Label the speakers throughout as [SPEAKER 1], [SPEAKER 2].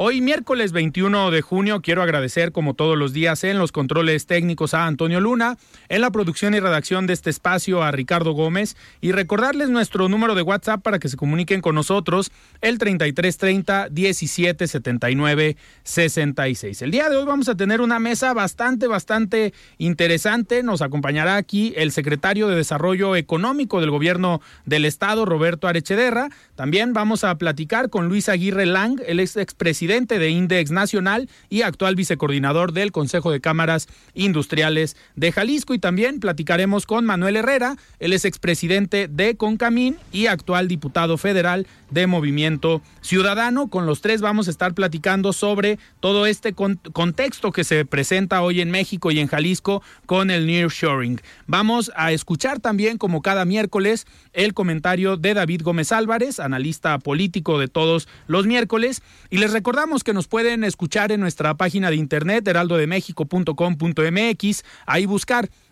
[SPEAKER 1] Hoy miércoles 21 de junio quiero agradecer como todos los días en los controles técnicos a Antonio Luna, en la producción y redacción de este espacio a Ricardo Gómez y recordarles nuestro número de WhatsApp para que se comuniquen con nosotros el 3330 1779 66. El día de hoy vamos a tener una mesa bastante bastante interesante. Nos acompañará aquí el secretario de Desarrollo Económico del Gobierno del Estado, Roberto Arechederra. También vamos a platicar con Luis Aguirre Lang, el ex expresidente de Index Nacional y actual vicecoordinador del Consejo de Cámaras Industriales de Jalisco. Y también platicaremos con Manuel Herrera, él es expresidente de Concamín y actual diputado federal de Movimiento Ciudadano. Con los tres vamos a estar platicando sobre todo este contexto que se presenta hoy en México y en Jalisco con el nearshoring. Vamos a escuchar también, como cada miércoles, el comentario de David Gómez Álvarez, analista político de todos los miércoles. Y les recordamos recordamos que nos pueden escuchar en nuestra página de internet heraldodemexico.com.mx, ahí buscar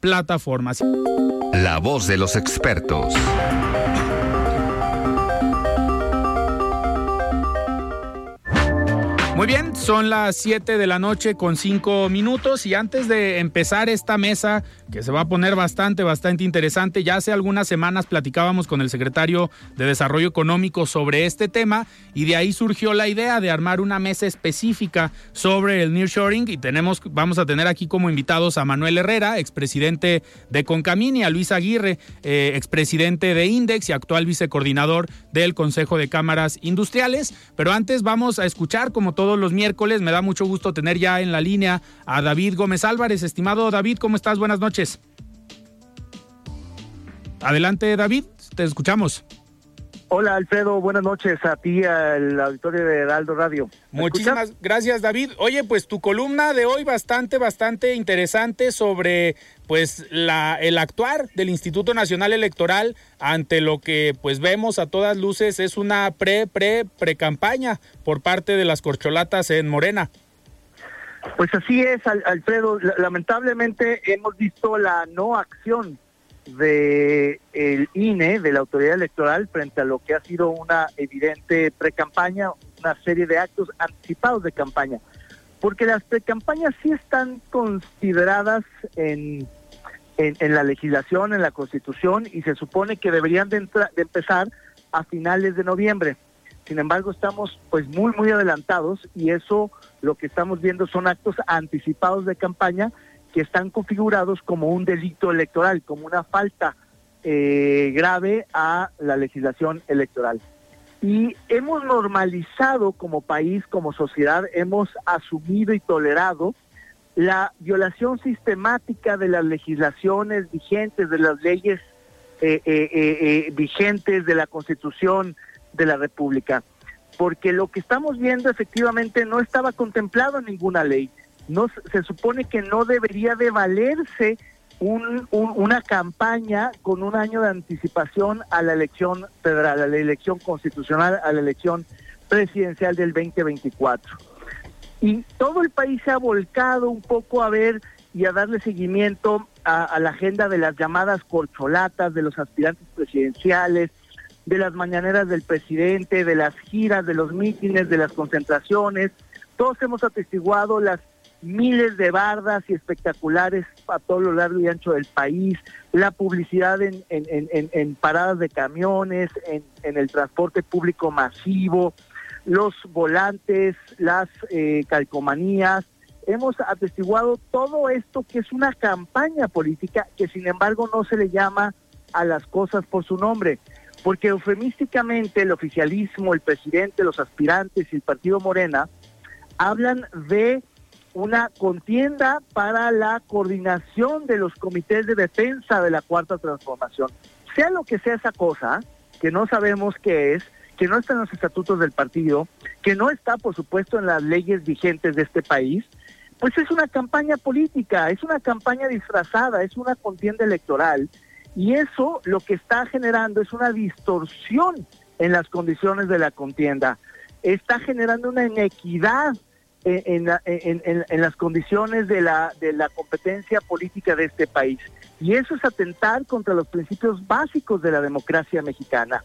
[SPEAKER 1] plataformas.
[SPEAKER 2] La voz de los expertos.
[SPEAKER 1] Muy bien, son las 7 de la noche con 5 minutos y antes de empezar esta mesa que se va a poner bastante, bastante interesante, ya hace algunas semanas platicábamos con el secretario de Desarrollo Económico sobre este tema y de ahí surgió la idea de armar una mesa específica sobre el nearshoring y tenemos, vamos a tener aquí como invitados a Manuel Herrera, expresidente de Concamín y a Luis Aguirre, eh, expresidente de Index y actual vicecoordinador del Consejo de Cámaras Industriales, pero antes vamos a escuchar como todo todos los miércoles. Me da mucho gusto tener ya en la línea a David Gómez Álvarez. Estimado David, ¿cómo estás? Buenas noches. Adelante, David, te escuchamos.
[SPEAKER 3] Hola Alfredo, buenas noches a ti, al auditorio de Heraldo Radio.
[SPEAKER 1] Muchísimas gracias David. Oye, pues tu columna de hoy bastante, bastante interesante sobre pues la, el actuar del Instituto Nacional Electoral ante lo que pues vemos a todas luces es una pre, pre, pre campaña por parte de las corcholatas en Morena.
[SPEAKER 3] Pues así es, Alfredo. Lamentablemente hemos visto la no acción de el INE, de la autoridad electoral, frente a lo que ha sido una evidente pre-campaña, una serie de actos anticipados de campaña. Porque las pre-campañas sí están consideradas en, en, la legislación, en la constitución, y se supone que deberían de, de empezar a finales de noviembre. Sin embargo, estamos pues muy, muy adelantados y eso lo que estamos viendo son actos anticipados de campaña que están configurados como un delito electoral, como una falta eh, grave a la legislación electoral. Y hemos normalizado como país, como sociedad, hemos asumido y tolerado la violación sistemática de las legislaciones vigentes, de las leyes eh, eh, vigentes, de la Constitución de la República. Porque lo que estamos viendo efectivamente no estaba contemplado en ninguna ley no se supone que no debería de valerse una campaña con un año de anticipación a la elección federal, a la elección constitucional, a la elección presidencial del 2024. Y todo el país se ha volcado un poco a ver y a darle seguimiento a, la agenda de las llamadas corcholatas, de los aspirantes presidenciales, de las mañaneras del presidente, de las giras, de los mítines, de las concentraciones. Todos hemos atestiguado las miles de bardas y espectaculares a todo lo largo y ancho del país, la publicidad en, en, paradas de camiones, en, el transporte público masivo, los volantes, las eh, calcomanías. Hemos atestiguado todo esto que es una campaña política que sin embargo no se le llama a las cosas por su nombre, porque eufemísticamente el oficialismo, el presidente, los aspirantes y el partido Morena hablan de una contienda para la coordinación de los comités de defensa de la cuarta transformación. Sea lo que sea esa cosa, que no sabemos qué es, que no está en los estatutos del partido, que no está, por supuesto, en las leyes vigentes de este país, pues es una campaña política, es una campaña disfrazada, es una contienda electoral. Y eso lo que está generando es una distorsión en las condiciones de la contienda. Está generando una inequidad en, en, las condiciones de la, de la competencia política de este país. Y eso es atentar contra los principios básicos de la democracia mexicana.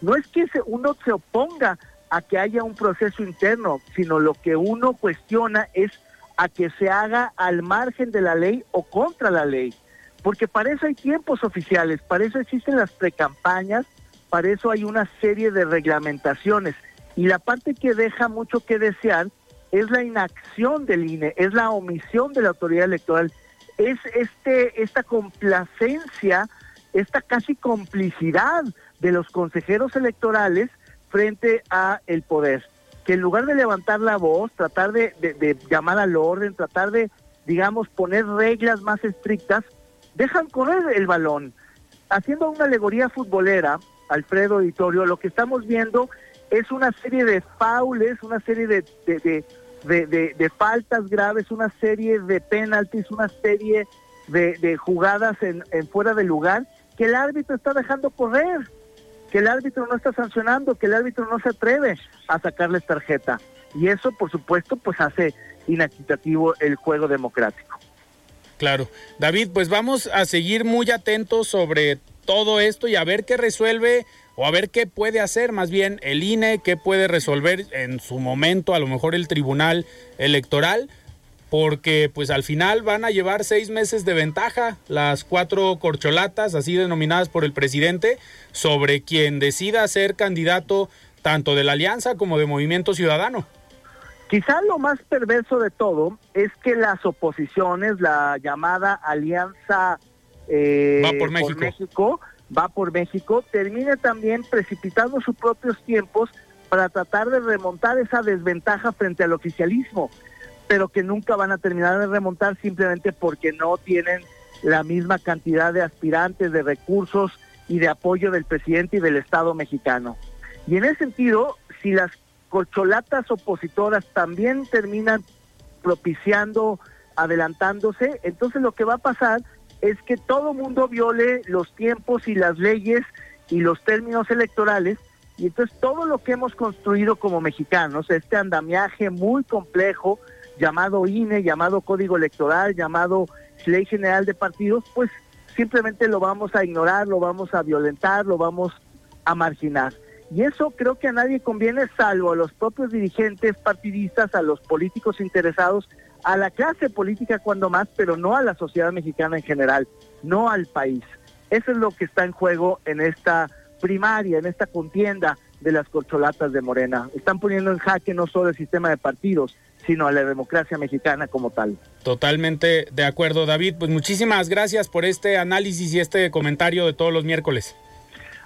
[SPEAKER 3] No es que uno se oponga a que haya un proceso interno, sino lo que uno cuestiona es a que se haga al margen de la ley o contra la ley. Porque para eso hay tiempos oficiales, para eso existen las precampañas, para eso hay una serie de reglamentaciones. Y la parte que deja mucho que desear es la inacción del INE, es la omisión de la autoridad electoral, es este esta complacencia, esta casi complicidad de los consejeros electorales frente a el poder, que en lugar de levantar la voz, tratar de, de llamar al orden, tratar de, digamos, poner reglas más estrictas, dejan correr el balón. Haciendo una alegoría futbolera, Alfredo Editorio, lo que estamos viendo es una serie de faules, una serie de, de, faltas graves, una serie de penaltis, una serie de, jugadas en, fuera de lugar que el árbitro está dejando correr, que el árbitro no está sancionando, que el árbitro no se atreve a sacarles tarjeta. Y eso, por supuesto, pues hace inequitativo el juego democrático.
[SPEAKER 1] Claro. David, pues vamos a seguir muy atentos sobre todo esto y a ver qué resuelve o a ver qué puede hacer más bien el INE, qué puede resolver en su momento a lo mejor el Tribunal Electoral, porque pues al final van a llevar seis meses de ventaja las cuatro corcholatas, así denominadas por el presidente, sobre quien decida ser candidato tanto de la Alianza como de Movimiento Ciudadano.
[SPEAKER 3] Quizá lo más perverso de todo es que las oposiciones, la llamada Alianza
[SPEAKER 1] eh, por
[SPEAKER 3] México va por México, termine también precipitando sus propios tiempos para tratar de remontar esa desventaja frente al oficialismo, pero que nunca van a terminar de remontar simplemente porque no tienen la misma cantidad de aspirantes, de recursos y de apoyo del presidente y del Estado mexicano. Y en ese sentido, si las colcholatas opositoras también terminan propiciando, adelantándose, entonces lo que va a pasar es que todo mundo viole los tiempos y las leyes y los términos electorales y entonces todo lo que hemos construido como mexicanos, este andamiaje muy complejo llamado INE, llamado Código Electoral, llamado Ley General de Partidos, pues simplemente lo vamos a ignorar, lo vamos a violentar, lo vamos a marginar. Y eso creo que a nadie conviene, salvo a los propios dirigentes partidistas, a los políticos interesados a la clase política cuando más, pero no a la sociedad mexicana en general, no al país. Eso es lo que está en juego en esta primaria, en esta contienda de las corcholatas de Morena. Están poniendo en jaque no solo el sistema de partidos, sino a la democracia mexicana como tal.
[SPEAKER 1] Totalmente de acuerdo, David. Pues muchísimas gracias por este análisis y este comentario de todos los miércoles.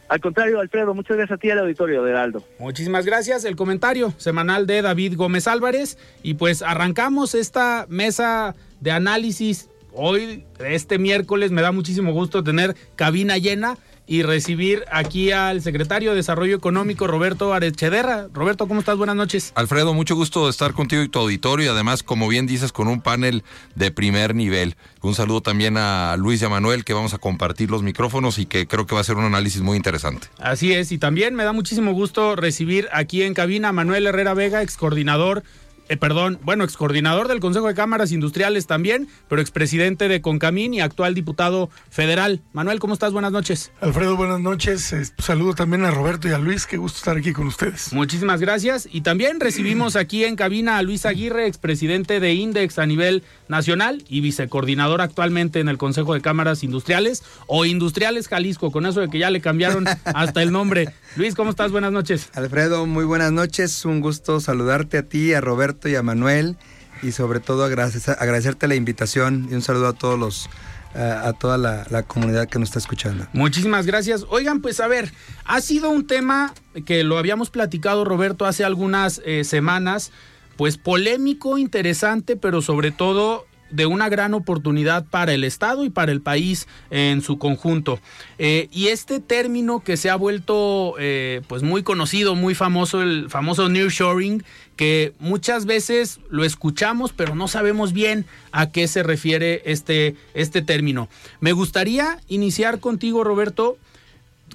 [SPEAKER 3] Al contrario, Alfredo, muchas gracias a ti al auditorio de Heraldo.
[SPEAKER 1] Muchísimas gracias. El comentario semanal de David Gómez Álvarez. Y pues arrancamos esta mesa de análisis hoy, este miércoles. Me da muchísimo gusto tener cabina llena y recibir aquí al secretario de Desarrollo Económico, Roberto Arechederra. Roberto, ¿cómo estás? Buenas noches.
[SPEAKER 4] Alfredo, mucho gusto de estar contigo y tu auditorio y además, como bien dices, con un panel de primer nivel. Un saludo también a Luis y a Manuel, que vamos a compartir los micrófonos y que creo que va a ser un análisis muy interesante.
[SPEAKER 1] Así es, y también me da muchísimo gusto recibir aquí en cabina a Manuel Herrera Vega, ex coordinador eh, perdón, bueno, excoordinador del Consejo de Cámaras Industriales también, pero expresidente de Concamín y actual diputado federal. Manuel, ¿cómo estás? Buenas noches.
[SPEAKER 5] Alfredo, buenas noches. saludo también a Roberto y a Luis, qué gusto estar aquí con ustedes.
[SPEAKER 1] Muchísimas gracias. Y también recibimos aquí en cabina a Luis Aguirre, expresidente de Index a nivel nacional y vicecoordinador actualmente en el Consejo de Cámaras Industriales o Industriales Jalisco, con eso de que ya le cambiaron hasta el nombre. Luis, ¿cómo estás? Buenas noches.
[SPEAKER 6] Alfredo, muy buenas noches. Un gusto saludarte a ti, a Roberto y a Manuel y sobre todo agradecerte la invitación y un saludo a todos los a toda la, comunidad que nos está escuchando.
[SPEAKER 1] Muchísimas gracias. Oigan, pues a ver, ha sido un tema que lo habíamos platicado Roberto hace algunas eh, semanas, pues polémico, interesante, pero sobre todo de una gran oportunidad para el Estado y para el país en su conjunto. Eh, y este término que se ha vuelto eh, pues muy conocido, muy famoso, el famoso nearshoring, que muchas veces lo escuchamos, pero no sabemos bien a qué se refiere este, este término. Me gustaría iniciar contigo, Roberto,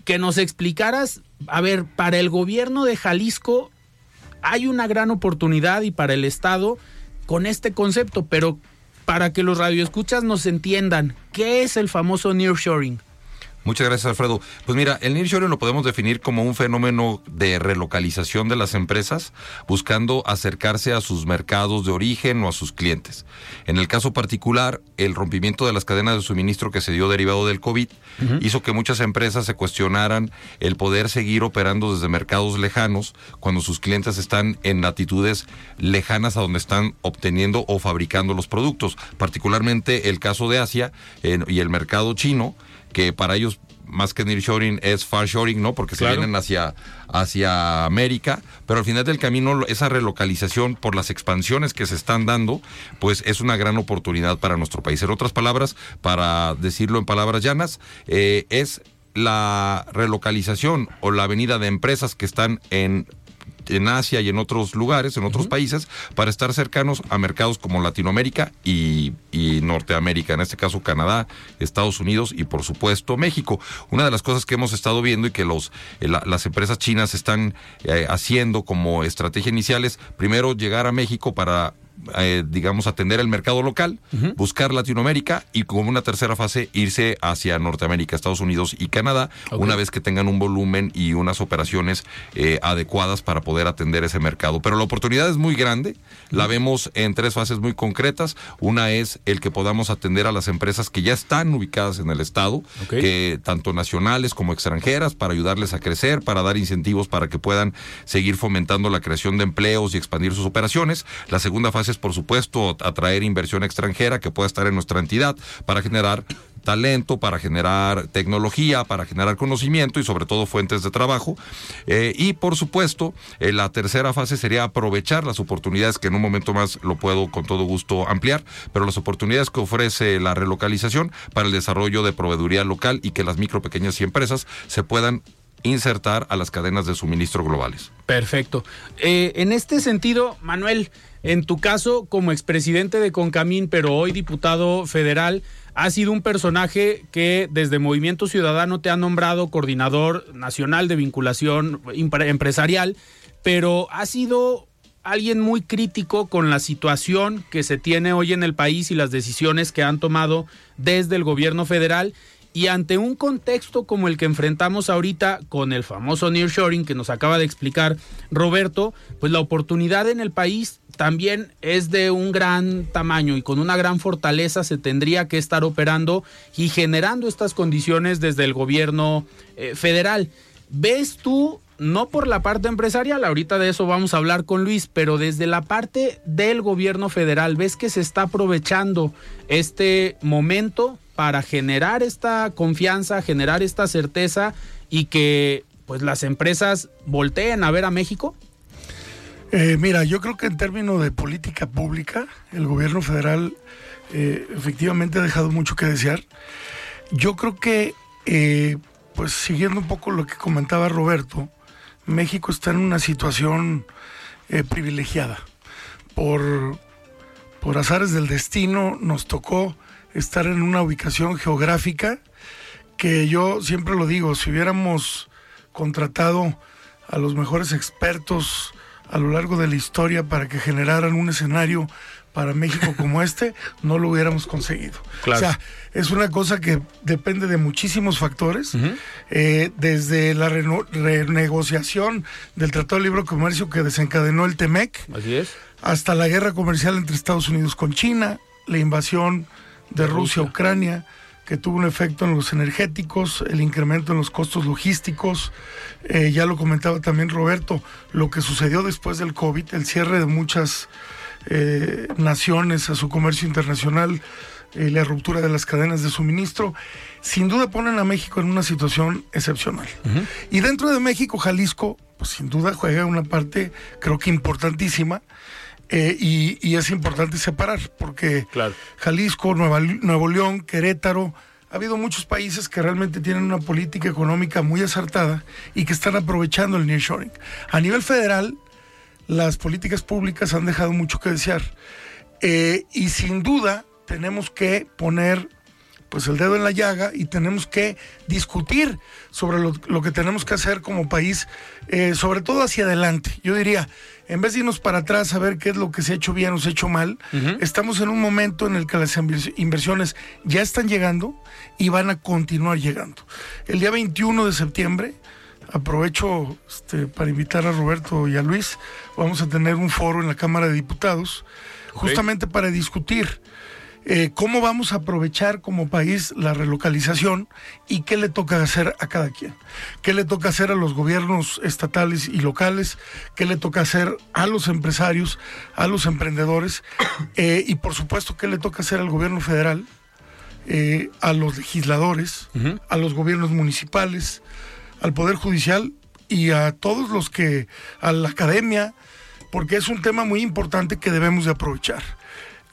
[SPEAKER 1] que nos explicaras, a ver, para el gobierno de Jalisco hay una gran oportunidad y para el Estado con este concepto, pero para que los radioescuchas nos entiendan, ¿qué es el famoso nearshoring?
[SPEAKER 4] Muchas gracias, Alfredo. Pues mira, el nearshoring lo podemos definir como un fenómeno de relocalización de las empresas buscando acercarse a sus mercados de origen o a sus clientes. En el caso particular, el rompimiento de las cadenas de suministro que se dio derivado del COVID hizo que muchas empresas se cuestionaran el poder seguir operando desde mercados lejanos cuando sus clientes están en latitudes lejanas a donde están obteniendo o fabricando los productos. Particularmente el caso de Asia y el mercado chino que para ellos más que nearshoring es farshoring, ¿no? Porque se vienen hacia, hacia América, pero al final del camino esa relocalización por las expansiones que se están dando, pues es una gran oportunidad para nuestro país. En otras palabras, para decirlo en palabras llanas, eh, es la relocalización o la venida de empresas que están en en Asia y en otros lugares, en otros países, para estar cercanos a mercados como Latinoamérica y, Norteamérica, en este caso Canadá, Estados Unidos y por supuesto México. Una de las cosas que hemos estado viendo y que los, eh, las empresas chinas están eh, haciendo como estrategia inicial es primero llegar a México para eh, digamos, atender el mercado local, buscar Latinoamérica y como una tercera fase irse hacia Norteamérica, Estados Unidos y Canadá, una vez que tengan un volumen y unas operaciones eh, adecuadas para poder atender ese mercado. Pero la oportunidad es muy grande, la vemos en tres fases muy concretas. Una es el que podamos atender a las empresas que ya están ubicadas en el Estado, que tanto nacionales como extranjeras, para ayudarles a crecer, para dar incentivos para que puedan seguir fomentando la creación de empleos y expandir sus operaciones. La segunda fase por supuesto, atraer inversión extranjera que pueda estar en nuestra entidad para generar talento, para generar tecnología, para generar conocimiento y sobre todo fuentes de trabajo. Eh, y por supuesto, eh, la tercera fase sería aprovechar las oportunidades que en un momento más lo puedo con todo gusto ampliar, pero las oportunidades que ofrece la relocalización para el desarrollo de proveeduría local y que las micro, pequeñas y empresas se puedan insertar a las cadenas de suministro globales.
[SPEAKER 1] Perfecto. Eh, en este sentido, Manuel, en tu caso, como expresidente de Concamín, pero hoy diputado federal, ha sido un personaje que desde Movimiento Ciudadano te ha nombrado coordinador nacional de vinculación empresarial, pero ha sido alguien muy crítico con la situación que se tiene hoy en el país y las decisiones que han tomado desde el gobierno federal y ante un contexto como el que enfrentamos ahorita con el famoso nearshoring que nos acaba de explicar Roberto, pues la oportunidad en el país también es de un gran tamaño y con una gran fortaleza se tendría que estar operando y generando estas condiciones desde el gobierno eh, federal. ¿Ves tú, no por la parte empresarial, ahorita de eso vamos a hablar con Luis, pero desde la parte del gobierno federal, ves que se está aprovechando este momento para generar esta confianza, generar esta certeza y que pues las empresas volteen a ver a México?
[SPEAKER 5] Eh, mira, yo creo que en términos de política pública, el gobierno federal eh, efectivamente ha dejado mucho que desear. Yo creo que eh, pues siguiendo un poco lo que comentaba Roberto, México está en una situación eh, privilegiada. Por, por azares del destino nos tocó estar en una ubicación geográfica que yo siempre lo digo, si hubiéramos contratado a los mejores expertos a lo largo de la historia para que generaran un escenario para México como este, no lo hubiéramos conseguido. O sea, es una cosa que depende de muchísimos factores, eh, desde la renegociación del Tratado de Libre Comercio que desencadenó el TEMEC, hasta la guerra comercial entre Estados Unidos con China, la invasión de Rusia a Ucrania, que tuvo un efecto en los energéticos, el incremento en los costos logísticos, eh, ya lo comentaba también Roberto, lo que sucedió después del COVID, el cierre de muchas eh, naciones a su comercio internacional, eh, la ruptura de las cadenas de suministro, sin duda ponen a México en una situación excepcional. Y dentro de México, Jalisco, pues sin duda juega una parte, creo que importantísima. Eh, y, es importante separar, porque Jalisco, Nuevo León, Querétaro, ha habido muchos países que realmente tienen una política económica muy acertada y que están aprovechando el nearshoring. A nivel federal, las políticas públicas han dejado mucho que desear. Eh, y sin duda tenemos que poner pues el dedo en la llaga y tenemos que discutir sobre lo, que tenemos que hacer como país, eh, sobre todo hacia adelante. Yo diría, en vez de irnos para atrás a ver qué es lo que se ha hecho bien o se ha hecho mal, estamos en un momento en el que las inversiones ya están llegando y van a continuar llegando. El día 21 de septiembre aprovecho este, para invitar a Roberto y a Luis. Vamos a tener un foro en la Cámara de Diputados, justamente para discutir eh, cómo vamos a aprovechar como país la relocalización y qué le toca hacer a cada quien. ¿Qué le toca hacer a los gobiernos estatales y locales? ¿Qué le toca hacer a los empresarios, a los emprendedores? Eh, y por supuesto, ¿qué le toca hacer al gobierno federal? Eh, a los legisladores, a los gobiernos municipales, al Poder Judicial y a todos los que, a la academia, porque es un tema muy importante que debemos de aprovechar.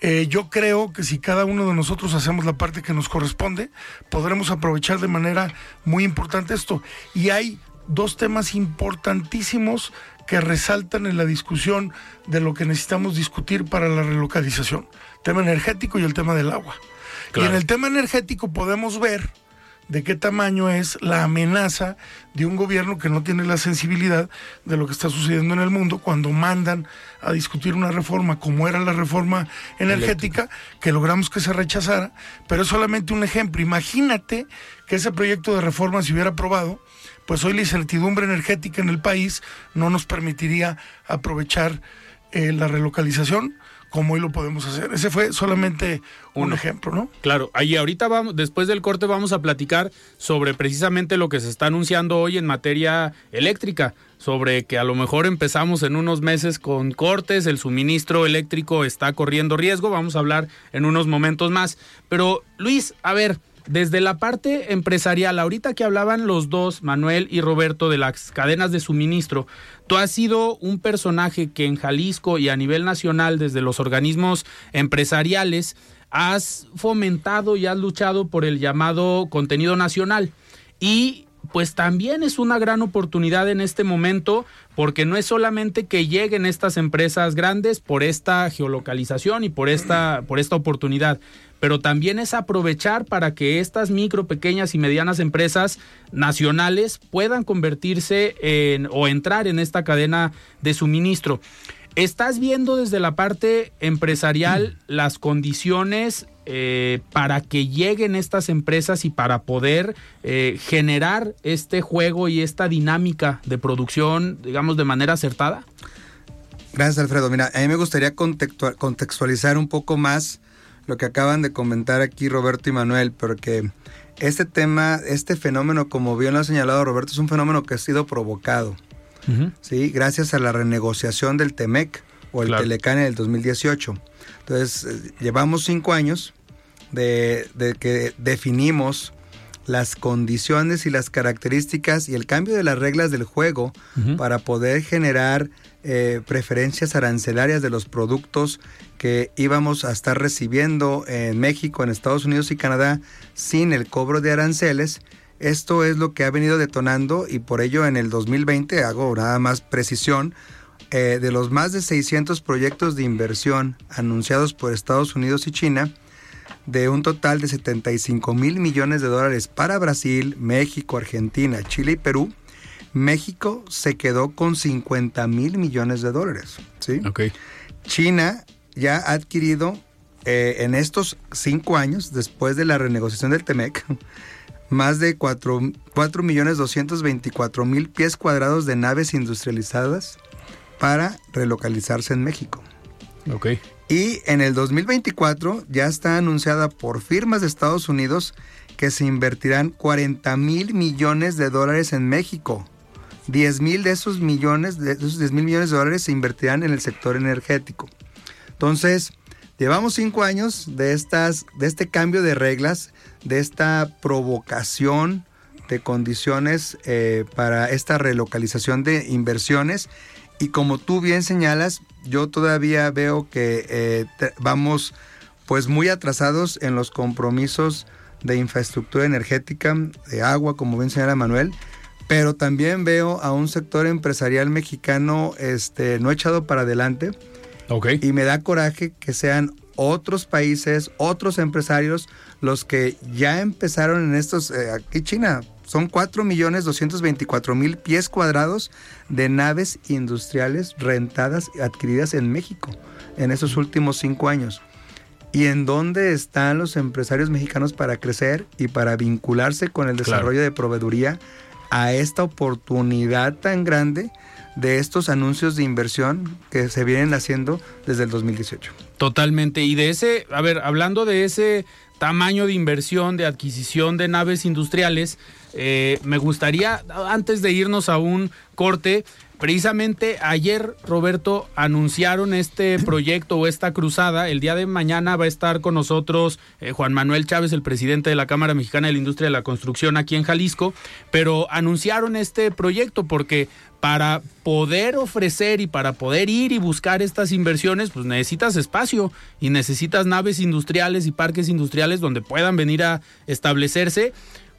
[SPEAKER 5] Eh, yo creo que si cada uno de nosotros hacemos la parte que nos corresponde, podremos aprovechar de manera muy importante esto. Y hay dos temas importantísimos que resaltan en la discusión de lo que necesitamos discutir para la relocalización. El tema energético y el tema del agua. Y en el tema energético podemos ver de qué tamaño es la amenaza de un gobierno que no tiene la sensibilidad de lo que está sucediendo en el mundo cuando mandan a discutir una reforma como era la reforma energética, que logramos que se rechazara, pero es solamente un ejemplo. Imagínate que ese proyecto de reforma se hubiera aprobado, pues hoy la incertidumbre energética en el país no nos permitiría aprovechar eh, la relocalización como hoy lo podemos hacer. Ese fue solamente un ejemplo, ¿no?
[SPEAKER 1] Claro, ahí ahorita vamos, después del corte vamos a platicar sobre precisamente lo que se está anunciando hoy en materia eléctrica, sobre que a lo mejor empezamos en unos meses con cortes, el suministro eléctrico está corriendo riesgo, vamos a hablar en unos momentos más. Pero Luis, a ver, desde la parte empresarial, ahorita que hablaban los dos, Manuel y Roberto, de las cadenas de suministro, tú has sido un personaje que en Jalisco y a nivel nacional, desde los organismos empresariales, has fomentado y has luchado por el llamado contenido nacional. Y pues también es una gran oportunidad en este momento porque no es solamente que lleguen estas empresas grandes por esta geolocalización y por esta, por esta oportunidad, pero también es aprovechar para que estas micro, pequeñas y medianas empresas nacionales puedan convertirse en o entrar en esta cadena de suministro. ¿Estás viendo desde la parte empresarial las condiciones eh, para que lleguen estas empresas y para poder eh, generar este juego y esta dinámica de producción, digamos, de manera acertada?
[SPEAKER 6] Gracias, Alfredo. Mira, a mí me gustaría contextualizar un poco más lo que acaban de comentar aquí Roberto y Manuel, porque este tema, este fenómeno, como bien lo ha señalado Roberto, es un fenómeno que ha sido provocado, ¿sí? Gracias a la renegociación del TEMEC o el Telecán en el 2018. Entonces, eh, llevamos cinco años de, que definimos las condiciones y las características y el cambio de las reglas del juego para poder generar eh, preferencias arancelarias de los productos que íbamos a estar recibiendo en México, en Estados Unidos y Canadá sin el cobro de aranceles Esto es lo que ha venido detonando y por ello en el 2020 hago nada más precisión. eh, de los más de 600 proyectos de inversión anunciados por Estados Unidos y China, de un total de 75 mil millones de dólares para Brasil, México, Argentina, Chile y Perú, México se quedó con 50 mil millones de dólares. ¿sí? China ya ha adquirido eh, en estos cinco años, después de la renegociación del TEMEC, más de 4, millones 224 mil pies cuadrados de naves industrializadas para relocalizarse en México.
[SPEAKER 1] Ok.
[SPEAKER 6] Y en el 2024 ya está anunciada por firmas de Estados Unidos que se invertirán 40 mil millones de dólares en México. 10 mil de esos millones, de esos 10 mil millones de dólares se invertirán en el sector energético. Entonces, llevamos cinco años de, estas, de este cambio de reglas, de esta provocación de condiciones eh, para esta relocalización de inversiones. Y como tú bien señalas, yo todavía veo que eh, vamos pues muy atrasados en los compromisos de infraestructura energética, de agua, como bien señala Manuel, pero también veo a un sector empresarial mexicano este, no echado para adelante
[SPEAKER 1] Ok.
[SPEAKER 6] y me da coraje que sean otros países, otros empresarios los que ya empezaron en estos, eh, aquí China, son 4 millones 224 mil pies cuadrados de naves industriales rentadas adquiridas en México en esos últimos cinco años. ¿Y en dónde están los empresarios mexicanos para crecer y para vincularse con el
[SPEAKER 1] Claro.
[SPEAKER 6] desarrollo de proveeduría a esta oportunidad tan grande de estos anuncios de inversión que se vienen haciendo desde el 2018?
[SPEAKER 1] Totalmente. Y de ese, a ver, hablando de ese tamaño de inversión, de adquisición de naves industriales, eh, me gustaría, antes de irnos a un corte, precisamente ayer, Roberto, anunciaron este proyecto o esta cruzada. El día de mañana va a estar con nosotros eh, Juan Manuel Chávez, el presidente de la Cámara Mexicana de la Industria de la Construcción aquí en Jalisco, pero anunciaron este proyecto porque para poder ofrecer y para poder ir y buscar estas inversiones, pues necesitas espacio y necesitas naves industriales y parques industriales donde puedan venir a establecerse.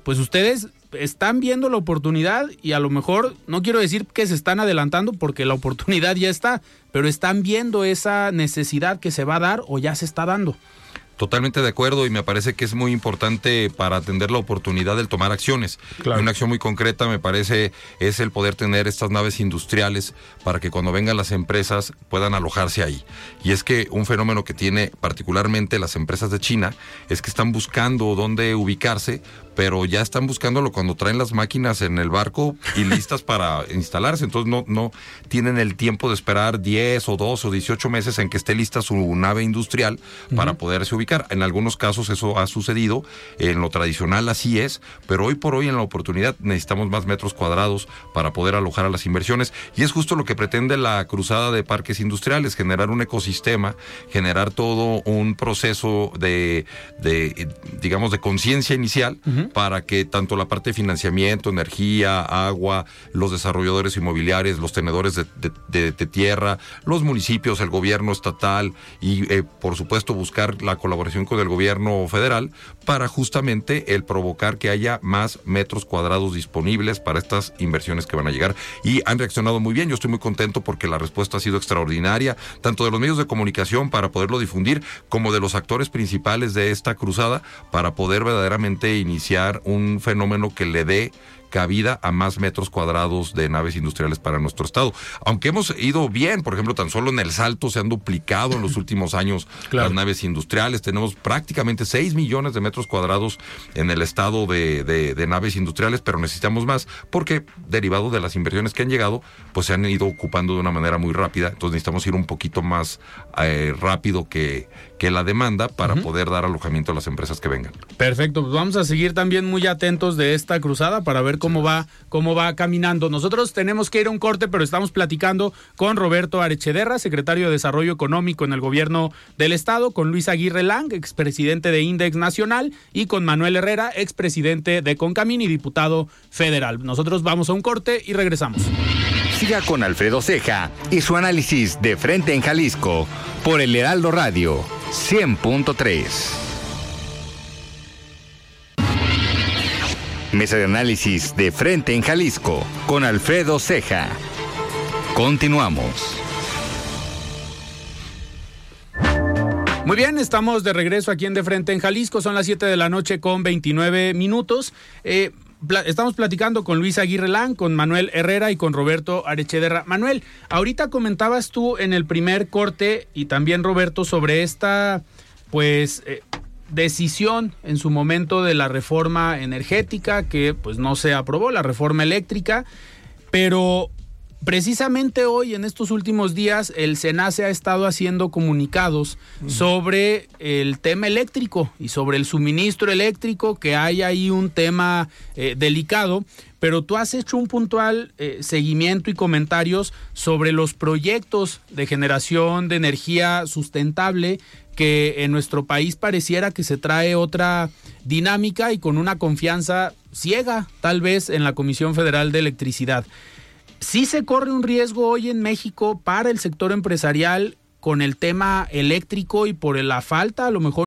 [SPEAKER 1] Pues ustedes están viendo la oportunidad y a lo mejor no quiero decir que se están adelantando porque la oportunidad ya está, pero están viendo esa necesidad que se va a dar o ya se está dando.
[SPEAKER 4] Totalmente de acuerdo y me parece que es muy importante para atender la oportunidad del tomar acciones.
[SPEAKER 1] Claro.
[SPEAKER 4] Una acción muy concreta me parece es el poder tener estas naves industriales para que cuando vengan las empresas puedan alojarse ahí. Y es que un fenómeno que tiene particularmente las empresas de China es que están buscando dónde ubicarse, pero ya están buscándolo cuando traen las máquinas en el barco y listas para instalarse. Entonces no, no tienen el tiempo de esperar 10 o 2 o 18 meses en que esté lista su nave industrial para poderse ubicar. En algunos casos eso ha sucedido, en lo tradicional así es, pero hoy por hoy en la oportunidad necesitamos más metros cuadrados para poder alojar a las inversiones y es justo lo que pretende la cruzada de parques industriales, generar un ecosistema, generar todo un proceso de, de digamos, de conciencia inicial para que tanto la parte de financiamiento, energía, agua, los desarrolladores inmobiliarios, los tenedores de, tierra, los municipios, el gobierno estatal y eh, por supuesto buscar la colaboración con el gobierno federal para justamente el provocar que haya más metros cuadrados disponibles para estas inversiones que van a llegar. Y han reaccionado muy bien, yo estoy muy contento porque la respuesta ha sido extraordinaria, tanto de los medios de comunicación para poderlo difundir, como de los actores principales de esta cruzada para poder verdaderamente iniciar un fenómeno que le dé cabida a más metros cuadrados de naves industriales para nuestro estado. Aunque hemos ido bien, por ejemplo, tan solo en el Salto se han duplicado en los últimos años
[SPEAKER 1] Claro.
[SPEAKER 4] las naves industriales. Tenemos prácticamente 6 millones de metros cuadrados en el estado de, de- de naves industriales, pero necesitamos más porque derivado de las inversiones que han llegado, pues se han ido ocupando de una manera muy rápida. Entonces necesitamos ir un poquito más eh, rápido que, que la demanda para poder dar alojamiento a las empresas que vengan.
[SPEAKER 1] Perfecto, pues vamos a seguir también muy atentos de esta cruzada para ver cómo va, cómo va caminando. Nosotros tenemos que ir a un corte, pero estamos platicando con Roberto Arechederra, secretario de Desarrollo Económico en el gobierno del estado, con Luis Aguirre Lang, expresidente de Index Nacional, y con Manuel Herrera, expresidente de Concamín y diputado federal. Nosotros vamos a un corte y regresamos.
[SPEAKER 2] Siga con Alfredo Ceja y su análisis de frente en Jalisco por el Heraldo Radio 100.3. Mesa de análisis de frente en Jalisco con Alfredo Ceja. Continuamos.
[SPEAKER 1] Muy bien, estamos de regreso aquí en De Frente en Jalisco. Son las 7 de la noche con 29 minutos. Eh, estamos platicando con Luis Aguirre Lán, con Manuel Herrera y con Roberto Arechederra. Manuel, ahorita comentabas tú en el primer corte y también Roberto sobre esta, pues, eh, decisión en su momento de la reforma energética que pues no se aprobó, la reforma eléctrica, pero precisamente hoy, en estos últimos días, el SENACE ha estado haciendo comunicados sobre el tema eléctrico y sobre el suministro eléctrico, que hay ahí un tema eh, delicado, pero tú has hecho un puntual eh, seguimiento y comentarios sobre los proyectos de generación de energía sustentable que en nuestro país pareciera que se trae otra dinámica y con una confianza ciega, tal vez, en la Comisión Federal de Electricidad. ¿Sí se corre un riesgo hoy en México para el sector empresarial con el tema eléctrico y por la falta, a lo mejor?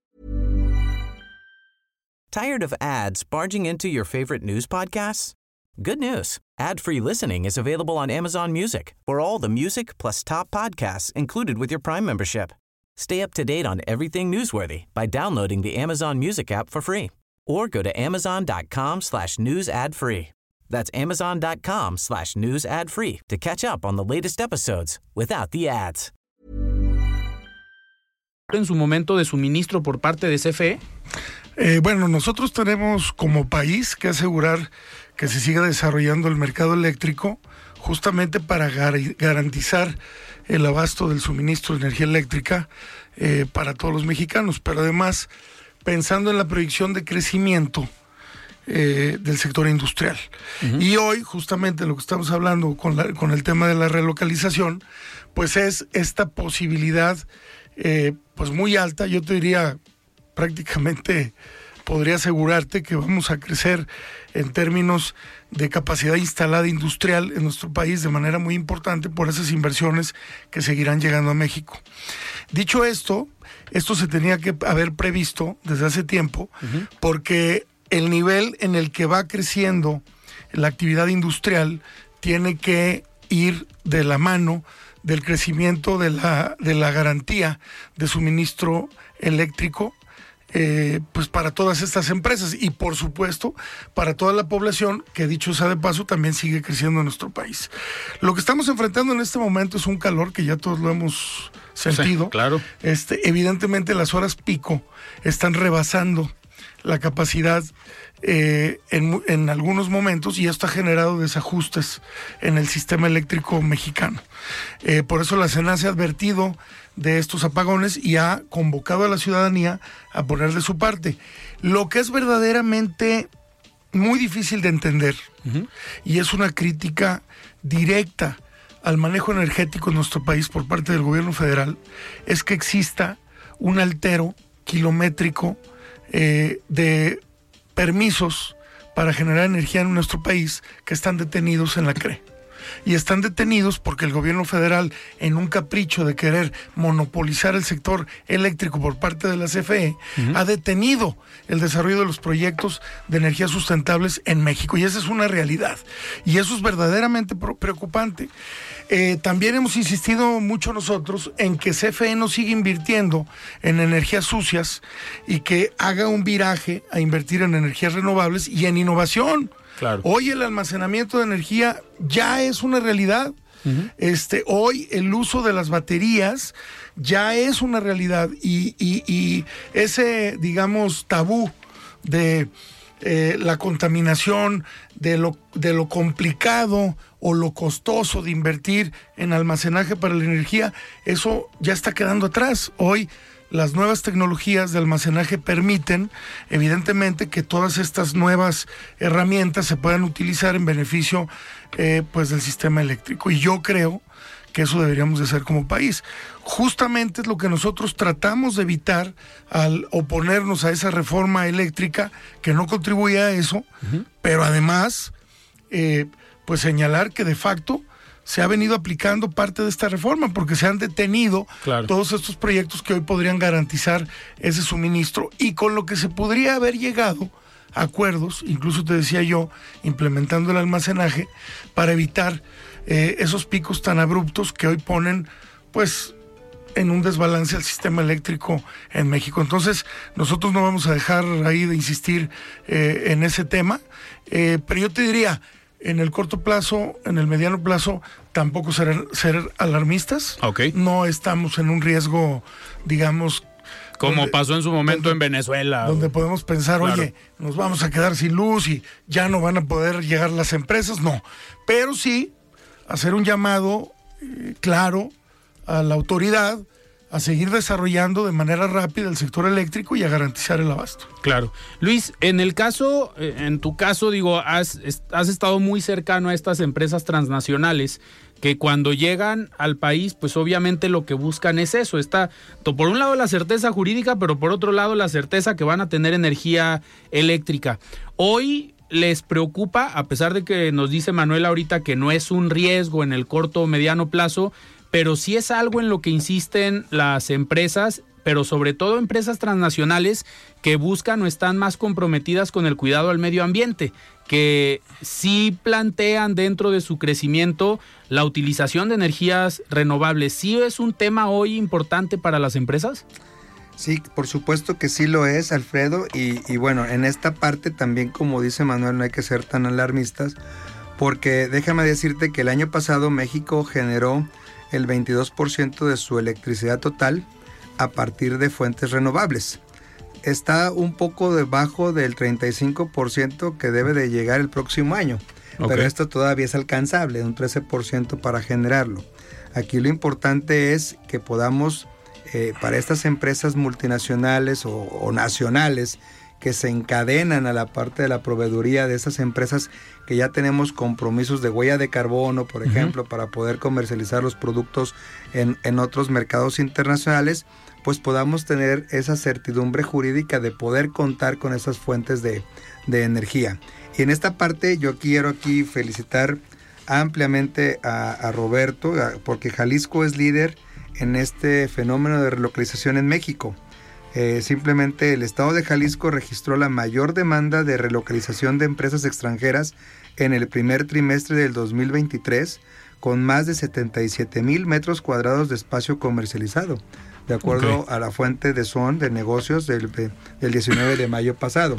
[SPEAKER 7] ¿Tired of ads barging into your favorite news podcasts? Good news. Ad-free listening is available on Amazon Music for all the music plus top podcasts included with your Prime membership. Stay up to date on everything newsworthy by downloading the Amazon Music app for free or go to amazon.com slash news ad free. That's amazon.com slash news ad free to catch up on the latest episodes without the ads.
[SPEAKER 1] En su momento de suministro por parte de CFE.
[SPEAKER 5] Eh, bueno, nosotros tenemos como país que asegurar que se siga desarrollando el mercado eléctrico justamente para gar garantizar el abasto del suministro de energía eléctrica eh, para todos los mexicanos, pero además pensando en la proyección de crecimiento eh, del sector industrial. Y hoy, justamente lo que estamos hablando con, con, el tema de la relocalización, pues es esta posibilidad eh, pues muy alta, yo te diría prácticamente podría asegurarte que vamos a crecer en términos de capacidad instalada industrial en nuestro país de manera muy importante por esas inversiones que seguirán llegando a México. Dicho esto, esto se tenía que haber previsto desde hace tiempo porque el nivel en el que va creciendo la actividad industrial tiene que ir de la mano del crecimiento de la, de la garantía de suministro eléctrico eh, pues para todas estas empresas y por supuesto para toda la población que dicho sea de paso también sigue creciendo en nuestro país. Lo que estamos enfrentando en este momento es un calor que ya todos lo hemos sentido.
[SPEAKER 1] claro.
[SPEAKER 5] Este, evidentemente las horas pico están rebasando la capacidad eh, en, algunos momentos y esto ha generado desajustes en el sistema eléctrico mexicano. Eh, por eso la SENA se ha advertido de estos apagones y ha convocado a la ciudadanía a poner de su parte. Lo que es verdaderamente muy difícil de entender y es una crítica directa al manejo energético en nuestro país por parte del gobierno federal es que exista un altero kilométrico eh, de permisos para generar energía en nuestro país que están detenidos en la CRE y están detenidos porque el gobierno federal, en un capricho de querer monopolizar el sector eléctrico por parte de la CFE, ha detenido el desarrollo de los proyectos de energías sustentables en México. Y esa es una realidad. Y eso es verdaderamente preocupante. Eh, también hemos insistido mucho nosotros en que CFE no siga invirtiendo en energías sucias y que haga un viraje a invertir en energías renovables y en innovación. Hoy el almacenamiento de energía ya es una realidad. este, hoy el uso de las baterías ya es una realidad y, ese, digamos, tabú de eh, la contaminación, de lo, de lo complicado o lo costoso de invertir en almacenaje para la energía, eso ya está quedando atrás. Hoy las nuevas tecnologías de almacenaje permiten, evidentemente, que todas estas nuevas herramientas se puedan utilizar en beneficio eh, pues del sistema eléctrico. Y yo creo que eso deberíamos de hacer como país. Justamente es lo que nosotros tratamos de evitar al oponernos a esa reforma eléctrica que no contribuye a eso, pero además, eh, pues señalar que de facto se ha venido aplicando parte de esta reforma porque se han detenido todos estos proyectos que hoy podrían garantizar ese suministro y con lo que se podría haber llegado acuerdos, incluso te decía yo, implementando el almacenaje para evitar eh, esos picos tan abruptos que hoy ponen, pues, en un desbalance al sistema eléctrico en México. Entonces, nosotros no vamos a dejar ahí de insistir eh, en ese tema, eh, pero yo te diría, en el corto plazo, en el mediano plazo, tampoco ser, ser alarmistas. No estamos en un riesgo, digamos,
[SPEAKER 1] como pasó en su momento en Venezuela.
[SPEAKER 5] Donde podemos pensar, oye, nos vamos a quedar sin luz y ya no van a poder llegar las empresas. No, pero sí hacer un llamado eh, claro a la autoridad a seguir desarrollando de manera rápida el sector eléctrico y a garantizar el abasto.
[SPEAKER 1] Claro. Luis, en el caso, eh, en tu caso, digo, has, has estado muy cercano a estas empresas transnacionales que cuando llegan al país, pues obviamente lo que buscan es eso. Está, por un lado, la certeza jurídica, pero por otro lado, la certeza que van a tener energía eléctrica. Hoy les preocupa, a pesar de que nos dice Manuel ahorita que no es un riesgo en el corto o mediano plazo, pero sí es algo en lo que insisten las empresas, pero sobre todo empresas transnacionales que buscan o están más comprometidas con el cuidado al medio ambiente, que sí plantean dentro de su crecimiento la utilización de energías renovables. ¿Sí es un tema hoy importante para las empresas?
[SPEAKER 6] Sí, por supuesto que sí lo es, Alfredo. Y, y, bueno, en esta parte también, como dice Manuel, no hay que ser tan alarmistas, porque déjame decirte que el año pasado México generó el 22% de su electricidad total a partir de fuentes renovables. Está un poco debajo del 35% que debe de llegar el próximo año, pero esto todavía es alcanzable, un 13% para generarlo. Aquí lo importante es que podamos, eh, para estas empresas multinacionales o nacionales, que se encadenan a la parte de la proveeduría de esas empresas que ya tenemos compromisos de huella de carbono, por ejemplo, para poder comercializar los productos en, en otros mercados internacionales, pues podamos tener esa certidumbre jurídica de poder contar con esas fuentes de, de energía. Y en esta parte yo quiero aquí felicitar ampliamente a, a Roberto, porque Jalisco es líder en este fenómeno de relocalización en México. Eh, simplemente el estado de Jalisco registró la mayor demanda de relocalización de empresas extranjeras en el primer trimestre del 2023, con más de 77 mil metros cuadrados de espacio comercializado, de acuerdo a la fuente de SON de negocios del, del 19 de mayo pasado.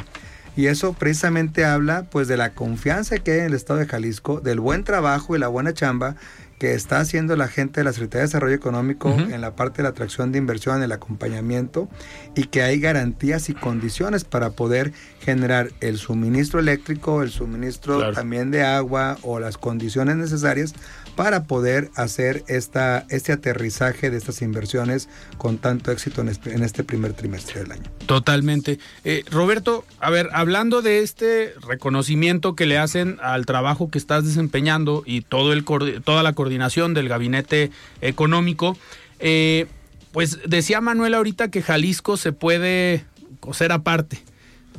[SPEAKER 6] Y eso precisamente habla pues de la confianza que hay en el estado de Jalisco, del buen trabajo y la buena chamba que está haciendo la gente de la Secretaría de Desarrollo Económico en la parte de la atracción de inversión, el acompañamiento y que hay garantías y condiciones para poder generar el suministro eléctrico, el suministro también de agua o las condiciones necesarias para poder hacer esta, este aterrizaje de estas inversiones con tanto éxito en este, en este primer trimestre del año.
[SPEAKER 1] Totalmente. Eh, Roberto, a ver, hablando de este reconocimiento que le hacen al trabajo que estás desempeñando y todo el, toda la coordinación del gabinete económico, eh, pues decía Manuel ahorita que Jalisco se puede coser aparte,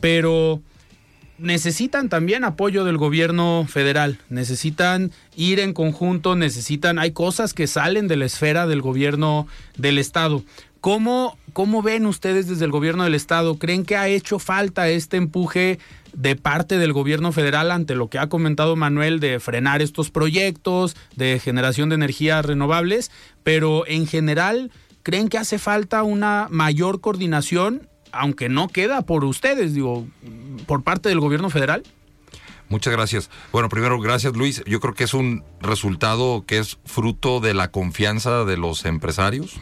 [SPEAKER 1] pero necesitan también apoyo del gobierno federal, necesitan ir en conjunto, necesitan, hay cosas que salen de la esfera del gobierno del Estado. ¿Cómo, ¿Cómo ven ustedes desde el gobierno del Estado? ¿Creen que ha hecho falta este empuje de parte del gobierno federal ante lo que ha comentado Manuel de frenar estos proyectos de generación de energías renovables? Pero en general, ¿creen que hace falta una mayor coordinación aunque no queda por ustedes, digo, por parte del gobierno federal?
[SPEAKER 4] Muchas gracias. Bueno, primero, gracias Luis. Yo creo que es un resultado que es fruto de la confianza de los empresarios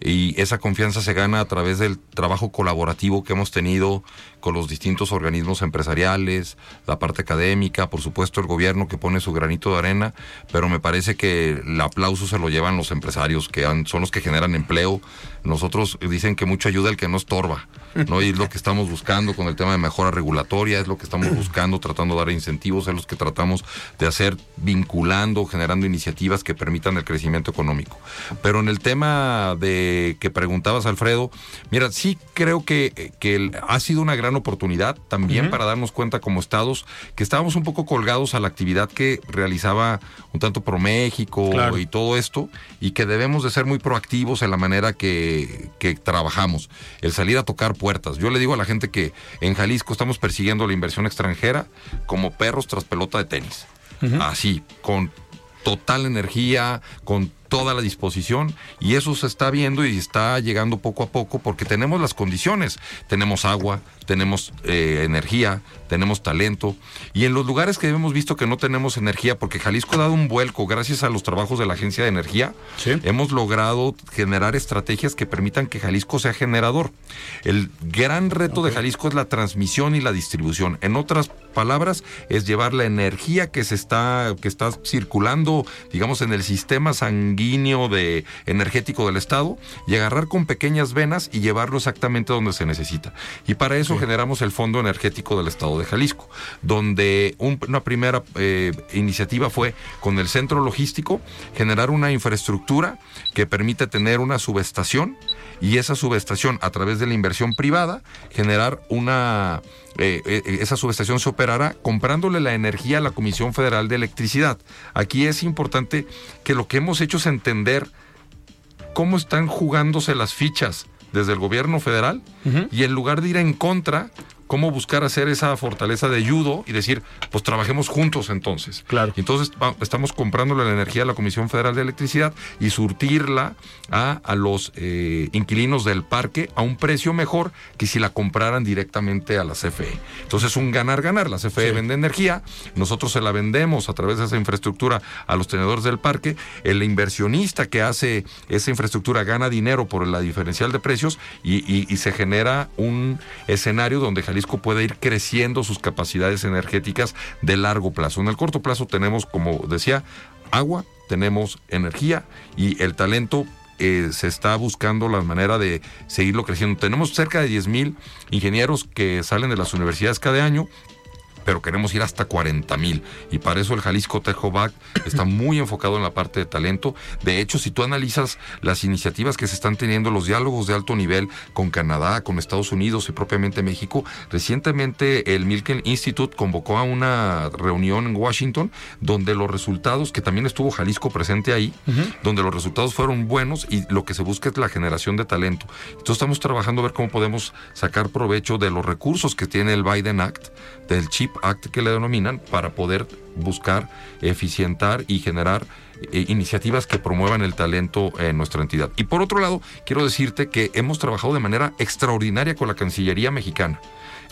[SPEAKER 4] y esa confianza se gana a través del trabajo colaborativo que hemos tenido los distintos organismos empresariales, la parte académica, por supuesto el gobierno que pone su granito de arena, pero me parece que el aplauso se lo llevan los empresarios, que son los que generan empleo. Nosotros dicen que mucho ayuda el que no estorba, ¿no? Y es lo que estamos buscando con el tema de mejora regulatoria, es lo que estamos buscando, tratando de dar incentivos, es lo que tratamos de hacer vinculando, generando iniciativas que permitan el crecimiento económico. Pero en el tema de que, preguntabas, Alfredo, mira, sí creo que ha sido una gran oportunidad también para darnos cuenta como estados que estábamos un poco colgados a la actividad que realizaba un tanto Pro México y todo esto, y que debemos de ser muy proactivos en la manera que, que trabajamos, el salir a tocar puertas. Yo le digo a la gente que en Jalisco estamos persiguiendo la inversión extranjera como perros tras pelota de tenis. Así, con total energía, con toda la disposición y eso se está viendo y está llegando poco a poco porque tenemos las condiciones, tenemos agua, tenemos eh, energía, tenemos talento y en los lugares que hemos visto que no tenemos energía porque Jalisco ha dado un vuelco gracias a los trabajos de la Agencia de Energía, hemos logrado generar estrategias que permitan que Jalisco sea generador. El gran reto de Jalisco es la transmisión y la distribución. En otras palabras, es llevar la energía que se está que está circulando, digamos en el sistema sanguíneo de energético del Estado y agarrar con pequeñas venas y llevarlo exactamente donde se necesita. Y para eso generamos el Fondo Energético del Estado de Jalisco, donde una primera eh, iniciativa fue con el centro logístico generar una infraestructura que permite tener una subestación y esa subestación a través de la inversión privada generar una eh, eh, esa subestación se operará comprándole la energía a la Comisión Federal de Electricidad. Aquí es importante que lo que hemos hecho es entender cómo están jugándose las fichas desde el gobierno federal y en lugar de ir en contra, cómo buscar hacer esa fortaleza de judo y decir, pues trabajemos juntos entonces.
[SPEAKER 1] Claro.
[SPEAKER 4] Y entonces estamos comprándole la energía a la Comisión Federal de Electricidad y surtirla a, a los eh, inquilinos del parque a un precio mejor que si la compraran directamente a la CFE. Entonces un ganar-ganar. La CFE vende energía, nosotros se la vendemos a través de esa infraestructura a los tenedores del parque. El inversionista que hace esa infraestructura gana dinero por la diferencial de precios y, y se genera un escenario donde Jalisco puede ir creciendo sus capacidades energéticas de largo plazo. En el corto plazo tenemos, como decía, agua, tenemos energía y el talento eh, se está buscando la manera de seguirlo creciendo. Tenemos cerca de 10 mil ingenieros que salen de las universidades cada año pero queremos ir hasta 40 mil. Y para eso el Jalisco Tejovac está muy enfocado en la parte de talento. De hecho, si tú analizas las iniciativas que se están teniendo, los diálogos de alto nivel con Canadá, con Estados Unidos y propiamente México, recientemente el Milken Institute convocó a una reunión en Washington donde los resultados, que también estuvo Jalisco presente ahí, donde los resultados fueron buenos y lo que se busca es la generación de talento. Entonces estamos trabajando a ver cómo podemos sacar provecho de los recursos que tiene el Biden Act, del chip Act que le denominan para poder buscar eficientar y generar eh, iniciativas que promuevan el talento en nuestra entidad. Y por otro lado, quiero decirte que hemos trabajado de manera extraordinaria con la Cancillería mexicana.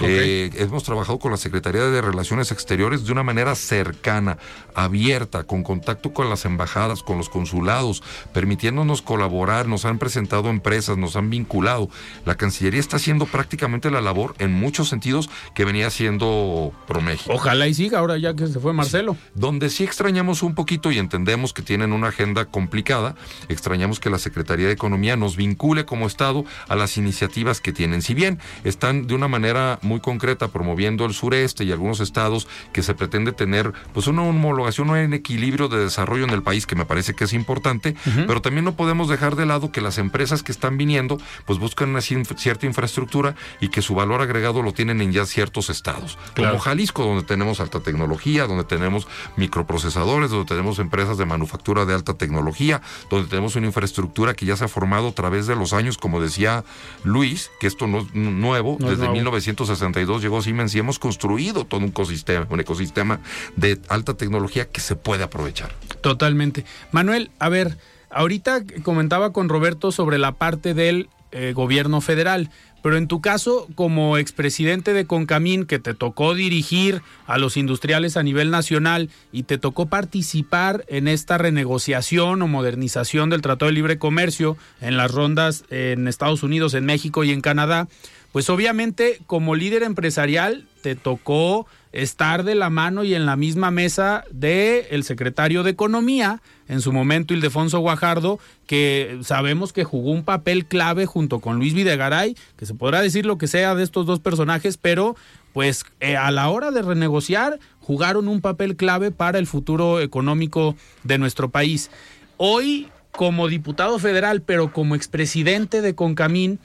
[SPEAKER 4] Eh, hemos trabajado con la Secretaría de Relaciones Exteriores de una manera cercana, abierta, con contacto con las embajadas, con los consulados, permitiéndonos colaborar, nos han presentado empresas, nos han vinculado. La Cancillería está haciendo prácticamente la labor en muchos sentidos que venía haciendo ProMéxico.
[SPEAKER 1] Ojalá y siga ahora ya que se fue Marcelo.
[SPEAKER 4] Donde sí extrañamos un poquito y entendemos que tienen una agenda complicada, extrañamos que la Secretaría de Economía nos vincule como Estado a las iniciativas que tienen. Si bien están de una manera muy concreta promoviendo el sureste y algunos estados que se pretende tener pues una homologación un equilibrio de desarrollo en el país que me parece que es importante, pero también no podemos dejar de lado que las empresas que están viniendo pues buscan una cierta infraestructura y que su valor agregado lo tienen en ya ciertos estados, como Jalisco donde tenemos alta tecnología, donde tenemos microprocesadores, donde tenemos empresas de manufactura de alta tecnología, donde tenemos una infraestructura que ya se ha formado a través de los años, como decía Luis, que esto no es nuevo, desde 1960 62 llegó Siemens y hemos construido todo un ecosistema, un ecosistema de alta tecnología que se puede aprovechar.
[SPEAKER 1] Totalmente. Manuel, a ver, ahorita comentaba con Roberto sobre la parte del eh, gobierno federal, pero en tu caso, como expresidente de Concamín, que te tocó dirigir a los industriales a nivel nacional y te tocó participar en esta renegociación o modernización del Tratado de Libre Comercio en las rondas en Estados Unidos, en México y en Canadá, pues obviamente como líder empresarial te tocó estar de la mano y en la misma mesa de el secretario de Economía, en su momento Ildefonso Guajardo, que sabemos que jugó un papel clave junto con Luis Videgaray, que se podrá decir lo que sea de estos dos personajes, pero pues eh, a la hora de renegociar jugaron un papel clave para el futuro económico de nuestro país. Hoy como diputado federal, pero como expresidente de Concamín,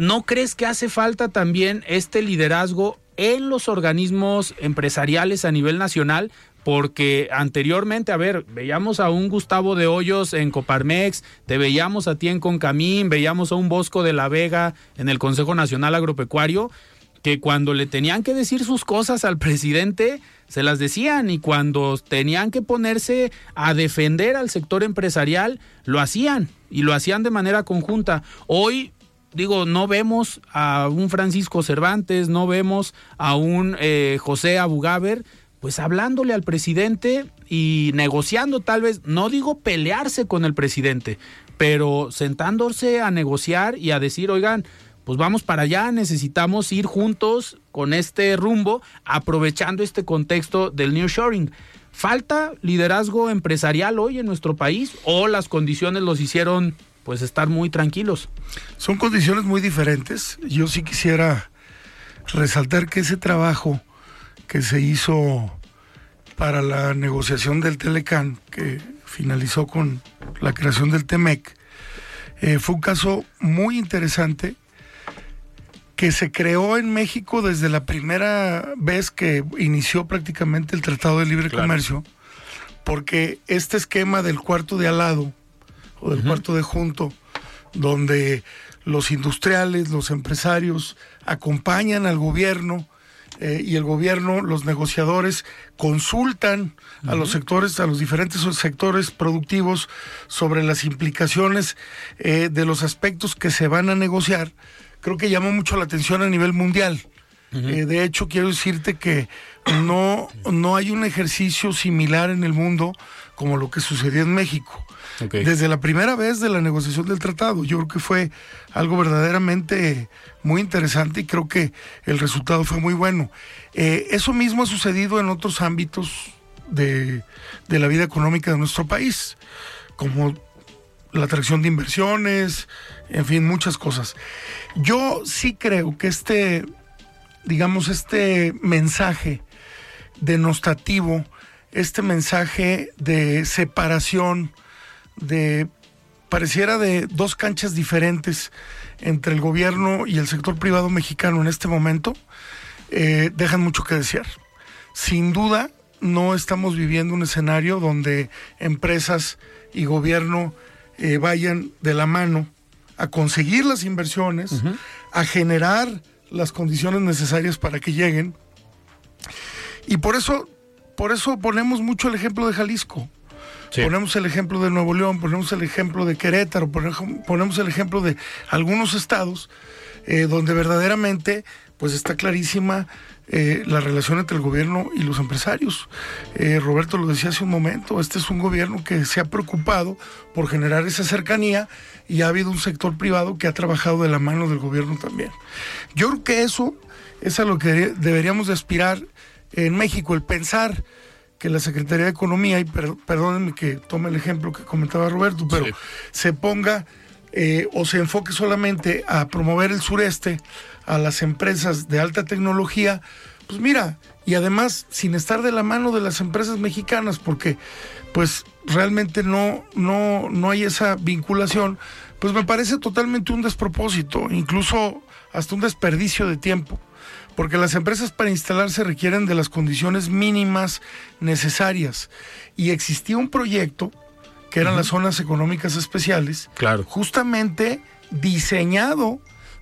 [SPEAKER 1] ¿no crees que hace falta también este liderazgo en los organismos empresariales a nivel nacional? Porque anteriormente, a ver, veíamos a un Gustavo de Hoyos en Coparmex, te veíamos a ti en Concamín, veíamos a un Bosco de la Vega en el Consejo Nacional Agropecuario, que cuando le tenían que decir sus cosas al presidente, se las decían y cuando tenían que ponerse a defender al sector empresarial, lo hacían y lo hacían de manera conjunta. Hoy digo, no vemos a un Francisco Cervantes, no vemos a un eh, José Abugaber, pues hablándole al presidente y negociando tal vez, no digo pelearse con el presidente, pero sentándose a negociar y a decir, oigan, pues vamos para allá, necesitamos ir juntos con este rumbo, aprovechando este contexto del New Shoring. ¿Falta liderazgo empresarial hoy en nuestro país o las condiciones los hicieron pues estar muy tranquilos?
[SPEAKER 5] Son condiciones muy diferentes. Yo sí quisiera resaltar que ese trabajo que se hizo para la negociación del Telecán, que finalizó con la creación del TEMEC, eh, fue un caso muy interesante que se creó en México desde la primera vez que inició prácticamente el Tratado de Libre Comercio, porque este esquema del cuarto de al lado o del cuarto de junto, donde los industriales, los empresarios acompañan al gobierno eh, y el gobierno, los negociadores, consultan a los sectores, a los diferentes sectores productivos sobre las implicaciones eh, de los aspectos que se van a negociar. Creo que llamó mucho la atención a nivel mundial. Eh, de hecho, quiero decirte que no, no hay un ejercicio similar en el mundo como lo que sucedió en México. Desde la primera vez de la negociación del tratado, yo creo que fue algo verdaderamente muy interesante y creo que el resultado fue muy bueno. Eh, eso mismo ha sucedido en otros ámbitos de, de la vida económica de nuestro país, como la atracción de inversiones, en fin, muchas cosas. Yo sí creo que este, digamos, este mensaje denostativo, este mensaje de separación, de pareciera de dos canchas diferentes entre el gobierno y el sector privado mexicano en este momento, eh, dejan mucho que desear. Sin duda, no estamos viviendo un escenario donde empresas y gobierno eh, vayan de la mano a conseguir las inversiones, a generar las condiciones necesarias para que lleguen. Y por eso, por eso ponemos mucho el ejemplo de Jalisco. Ponemos el ejemplo de Nuevo León, ponemos el ejemplo de Querétaro, ponemos el ejemplo de algunos estados eh, donde verdaderamente pues está clarísima eh, la relación entre el gobierno y los empresarios. Eh, Roberto lo decía hace un momento, este es un gobierno que se ha preocupado por generar esa cercanía y ha habido un sector privado que ha trabajado de la mano del gobierno también. Yo creo que eso es a lo que deberíamos de aspirar en México, el pensar que la Secretaría de Economía, y perdónenme que tome el ejemplo que comentaba Roberto, pero se ponga eh, o se enfoque solamente a promover el sureste, a las empresas de alta tecnología, pues mira, y además sin estar de la mano de las empresas mexicanas, porque pues realmente no, no, no hay esa vinculación, pues me parece totalmente un despropósito, incluso hasta un desperdicio de tiempo, porque las empresas para instalarse requieren de las condiciones mínimas necesarias. Y existía un proyecto que eran las zonas económicas especiales,
[SPEAKER 1] claro.
[SPEAKER 5] justamente diseñado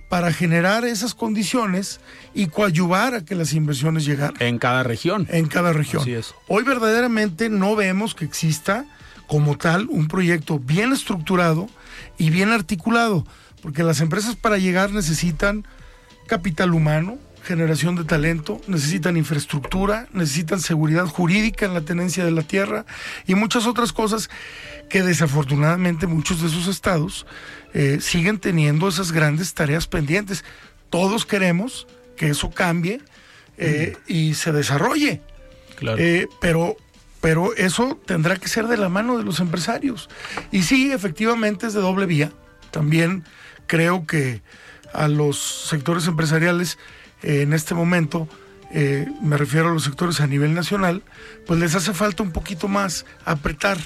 [SPEAKER 5] para generar esas condiciones y coadyuvar a que las inversiones llegaran.
[SPEAKER 1] En cada región.
[SPEAKER 5] En cada región.
[SPEAKER 1] Así es.
[SPEAKER 5] Hoy verdaderamente no vemos que exista como tal un proyecto bien estructurado y bien articulado, porque las empresas para llegar necesitan capital humano, generación de talento, necesitan infraestructura, necesitan seguridad jurídica en la tenencia de la tierra y muchas otras cosas que desafortunadamente muchos de esos estados eh, siguen teniendo esas grandes tareas pendientes. Todos queremos que eso cambie eh, y se desarrolle. Eh, pero, pero eso tendrá que ser de la mano de los empresarios. Y sí, efectivamente es de doble vía. También creo que a los sectores empresariales en este momento, me refiero a los sectores a nivel nacional, pues les hace falta un poquito más apretar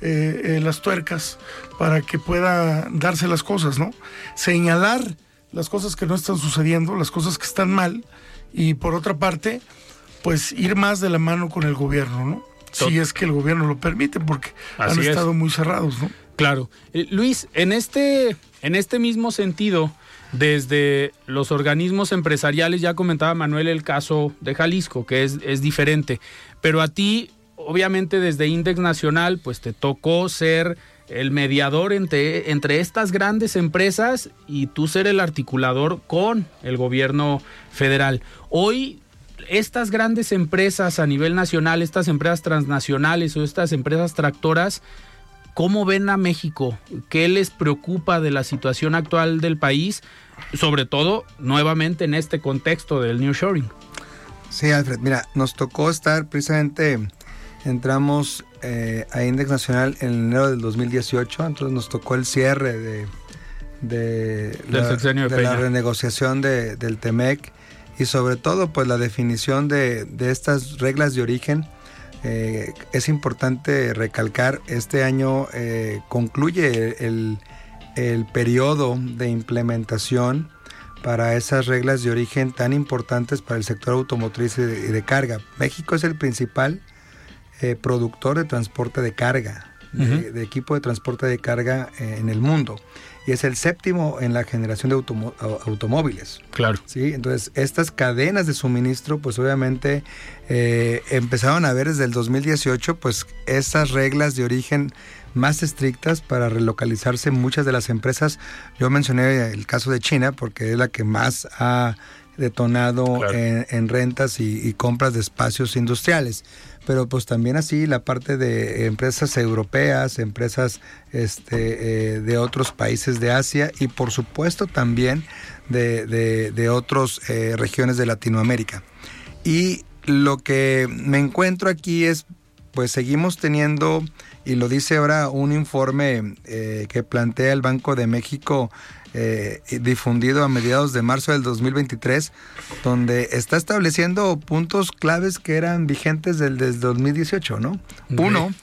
[SPEAKER 5] eh, eh, las tuercas para que pueda darse las cosas, ¿no? Señalar las cosas que no están sucediendo, las cosas que están mal, y por otra parte, pues ir más de la mano con el gobierno, ¿no? Si es que el gobierno lo permite, porque han estado muy cerrados, ¿no?
[SPEAKER 1] Claro. Eh, Luis, en este, en este mismo sentido, desde los organismos empresariales, ya comentaba Manuel el caso de Jalisco, que es, es diferente, pero a ti, obviamente desde Index Nacional, pues te tocó ser el mediador entre, entre estas grandes empresas y tú ser el articulador con el gobierno federal. Hoy estas grandes empresas a nivel nacional, estas empresas transnacionales o estas empresas tractoras, ¿cómo ven a México? ¿Qué les preocupa de la situación actual del país? Sobre todo, nuevamente, en este contexto del New Shoring.
[SPEAKER 6] Sí, Alfred, mira, nos tocó estar precisamente, entramos eh, a Index Nacional en enero del 2018, entonces nos tocó el cierre de, de, la, renegociación del TEMEC y sobre todo pues la definición de, estas reglas de origen. Eh, es importante recalcar, este año eh, concluye el, el periodo de implementación para esas reglas de origen tan importantes para el sector automotriz y de, carga. México es el principal eh, productor de transporte de carga, de, equipo de transporte de carga en el mundo y es el séptimo en la generación de automóviles.
[SPEAKER 1] Claro.
[SPEAKER 6] Sí, entonces estas cadenas de suministro, pues obviamente eh, empezaron a ver desde el 2018, pues esas reglas de origen más estrictas para relocalizarse muchas de las empresas. Yo mencioné el caso de China porque es la que más ha detonado en, rentas y, compras de espacios industriales pero pues también así la parte de empresas europeas, empresas este, eh, de otros países de Asia y por supuesto también de, de, otras eh, regiones de Latinoamérica. Y lo que me encuentro aquí es, pues seguimos teniendo, y lo dice ahora un informe eh, que plantea el Banco de México, eh, difundido a mediados de marzo del 2023, donde está estableciendo puntos claves que eran vigentes del, desde 2018, ¿no? Uno,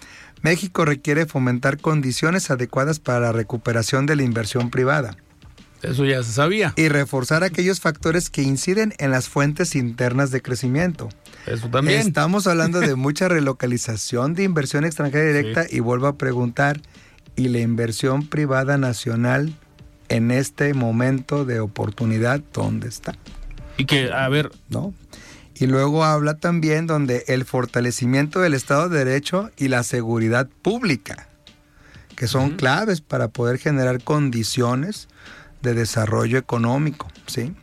[SPEAKER 6] México requiere fomentar condiciones adecuadas para la recuperación de la inversión privada.
[SPEAKER 1] Eso ya se sabía.
[SPEAKER 6] Y reforzar aquellos factores que inciden en las fuentes internas de crecimiento.
[SPEAKER 1] Eso también.
[SPEAKER 6] Estamos hablando de mucha relocalización de inversión extranjera directa y vuelvo a preguntar, ¿y la inversión privada nacional en este momento de oportunidad, ¿dónde está?
[SPEAKER 1] Y que, a ver.
[SPEAKER 6] ¿No? Y luego habla también donde el fortalecimiento del Estado de Derecho y la seguridad pública, que son claves para poder generar condiciones de desarrollo económico, ¿sí?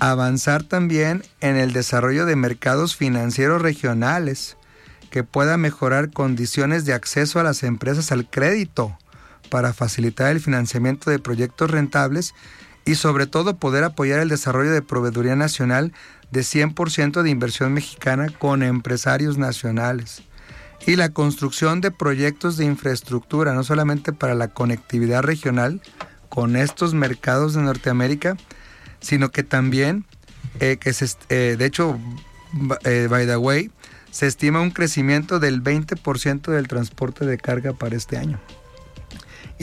[SPEAKER 6] Avanzar también en el desarrollo de mercados financieros regionales que pueda mejorar condiciones de acceso a las empresas al crédito para facilitar el financiamiento de proyectos rentables y sobre todo poder apoyar el desarrollo de proveeduría nacional de 100% de inversión mexicana con empresarios nacionales y la construcción de proyectos de infraestructura, no solamente para la conectividad regional con estos mercados de Norteamérica, sino que también, eh, que eh, de hecho, eh, by the way, se estima un crecimiento del 20% del transporte de carga para este año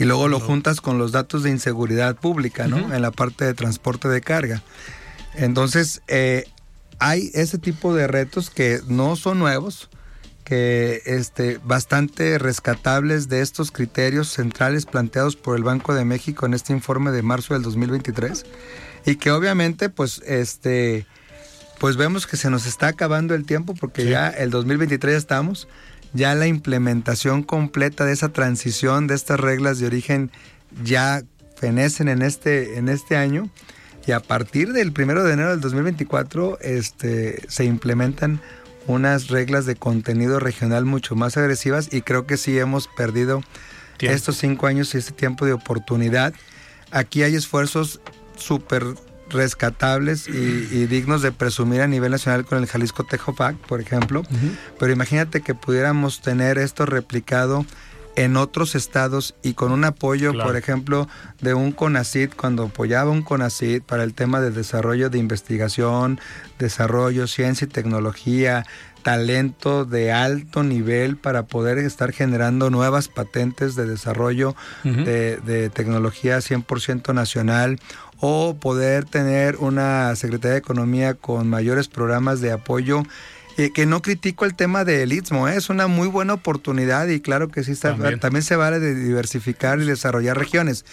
[SPEAKER 6] y luego lo juntas con los datos de inseguridad pública, ¿no? En la parte de transporte de carga. Entonces, eh, hay ese tipo de retos que no son nuevos, que este, bastante rescatables de estos criterios centrales planteados por el Banco de México en este informe de marzo del 2023 y que obviamente pues este pues vemos que se nos está acabando el tiempo porque ya el 2023 estamos ya la implementación completa de esa transición de estas reglas de origen ya fenecen en este, en este año y a partir del primero de enero del 2024 este, se implementan unas reglas de contenido regional mucho más agresivas y creo que sí hemos perdido estos cinco años y este tiempo de oportunidad. Aquí hay esfuerzos súper rescatables y, dignos de presumir a nivel nacional con el Jalisco Tejopac, por ejemplo. Pero imagínate que pudiéramos tener esto replicado en otros estados y con un apoyo, por ejemplo, de un CONACID, cuando apoyaba un CONACID para el tema de desarrollo de investigación, desarrollo, ciencia y tecnología, talento de alto nivel para poder estar generando nuevas patentes de desarrollo de, de, tecnología 100% nacional o poder tener una Secretaría de Economía con mayores programas de apoyo. Eh, que no critico el tema del Istmo, ¿eh? es una muy buena oportunidad y claro que sí, está, también. también se vale de diversificar y desarrollar regiones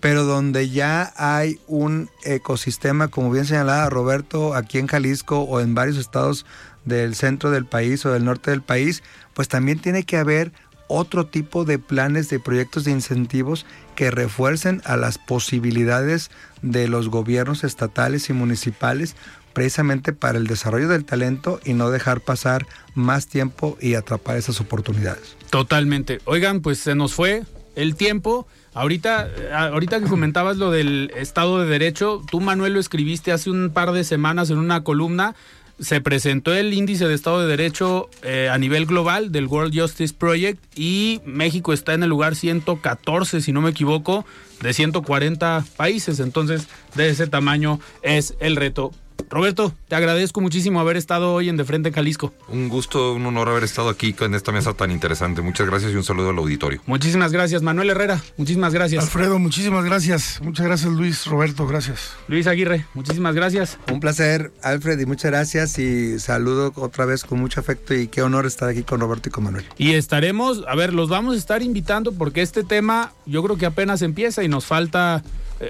[SPEAKER 6] pero donde ya hay un ecosistema, como bien señalaba Roberto, aquí en Jalisco o en varios estados del centro del país o del norte del país, pues también tiene que haber otro tipo de planes de proyectos de incentivos que refuercen a las posibilidades de los gobiernos estatales y municipales precisamente para el desarrollo del talento y no dejar pasar más tiempo y atrapar esas oportunidades.
[SPEAKER 1] Totalmente. Oigan, pues se nos fue el tiempo. Ahorita, ahorita que comentabas lo del Estado de Derecho, tú Manuel lo escribiste hace un par de semanas en una columna se presentó el índice de Estado de Derecho eh, a nivel global del World Justice Project y México está en el lugar 114, si no me equivoco, de 140 países. Entonces, de ese tamaño es el reto. Roberto, te agradezco muchísimo haber estado hoy en De Frente en Jalisco.
[SPEAKER 4] Un gusto, un honor haber estado aquí en esta mesa tan interesante. Muchas gracias y un saludo al auditorio.
[SPEAKER 1] Muchísimas gracias, Manuel Herrera. Muchísimas gracias.
[SPEAKER 5] Alfredo, muchísimas gracias. Muchas gracias, Luis. Roberto, gracias.
[SPEAKER 1] Luis Aguirre, muchísimas gracias.
[SPEAKER 6] Un placer, Alfred, y muchas gracias. Y saludo otra vez con mucho afecto y qué honor estar aquí con Roberto y con Manuel.
[SPEAKER 1] Y estaremos, a ver, los vamos a estar invitando porque este tema yo creo que apenas empieza y nos falta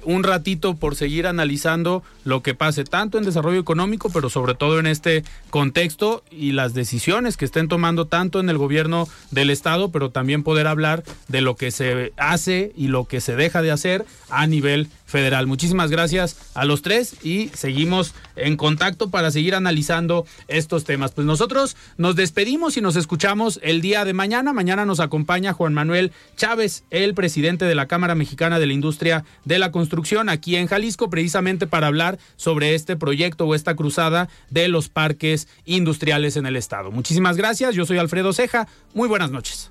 [SPEAKER 1] un ratito por seguir analizando lo que pase tanto en desarrollo económico, pero sobre todo en este contexto y las decisiones que estén tomando tanto en el gobierno del estado, pero también poder hablar de lo que se hace y lo que se deja de hacer a nivel federal. Muchísimas gracias a los tres y seguimos en contacto para seguir analizando estos temas. Pues nosotros nos despedimos y nos escuchamos el día de mañana. Mañana nos acompaña Juan Manuel Chávez, el presidente de la Cámara Mexicana de la Industria de la Construcción aquí en Jalisco, precisamente para hablar sobre este proyecto o esta cruzada de los parques industriales en el estado. Muchísimas gracias. Yo soy Alfredo Ceja. Muy buenas noches.